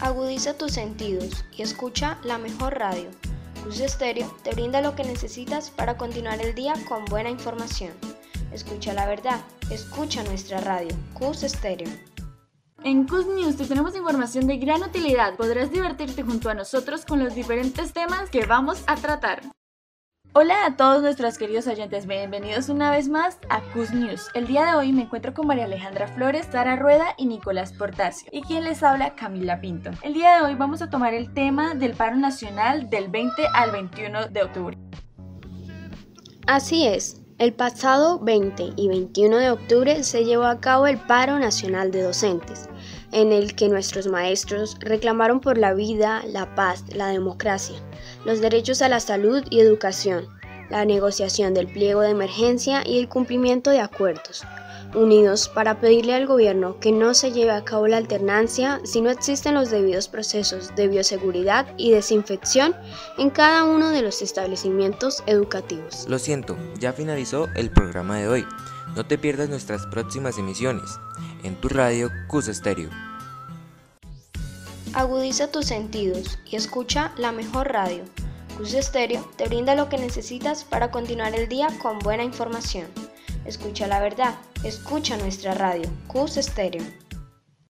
Agudiza tus sentidos y escucha la mejor radio. Cus Estéreo te brinda lo que necesitas para continuar el día con buena información. Escucha la verdad, escucha nuestra radio, Cus Estéreo. En Cus News te tenemos información de gran utilidad. Podrás divertirte junto a nosotros con los diferentes temas que vamos a tratar. Hola a todos nuestros queridos oyentes, bienvenidos una vez más a Cus News. El día de hoy me encuentro con María Alejandra Flores, Sara Rueda y Nicolás Portacio. Y quien les habla, Camila Pinto. El día de hoy vamos a tomar el tema del paro nacional del 20 al 21 de octubre. Así es, el pasado 20 y 21 de octubre se llevó a cabo el paro nacional de docentes en el que nuestros maestros reclamaron por la vida, la paz, la democracia, los derechos a la salud y educación, la negociación del pliego de emergencia y el cumplimiento de acuerdos, unidos para pedirle al gobierno que no se lleve a cabo la alternancia si no existen los debidos procesos de bioseguridad y desinfección en cada uno de los establecimientos educativos. Lo siento, ya finalizó el programa de hoy. No te pierdas nuestras próximas emisiones en tu radio Cus Estéreo. Agudiza tus sentidos y escucha la mejor radio. Cus Estéreo te brinda lo que necesitas para continuar el día con buena información. Escucha la verdad, escucha nuestra radio, Cus Estéreo.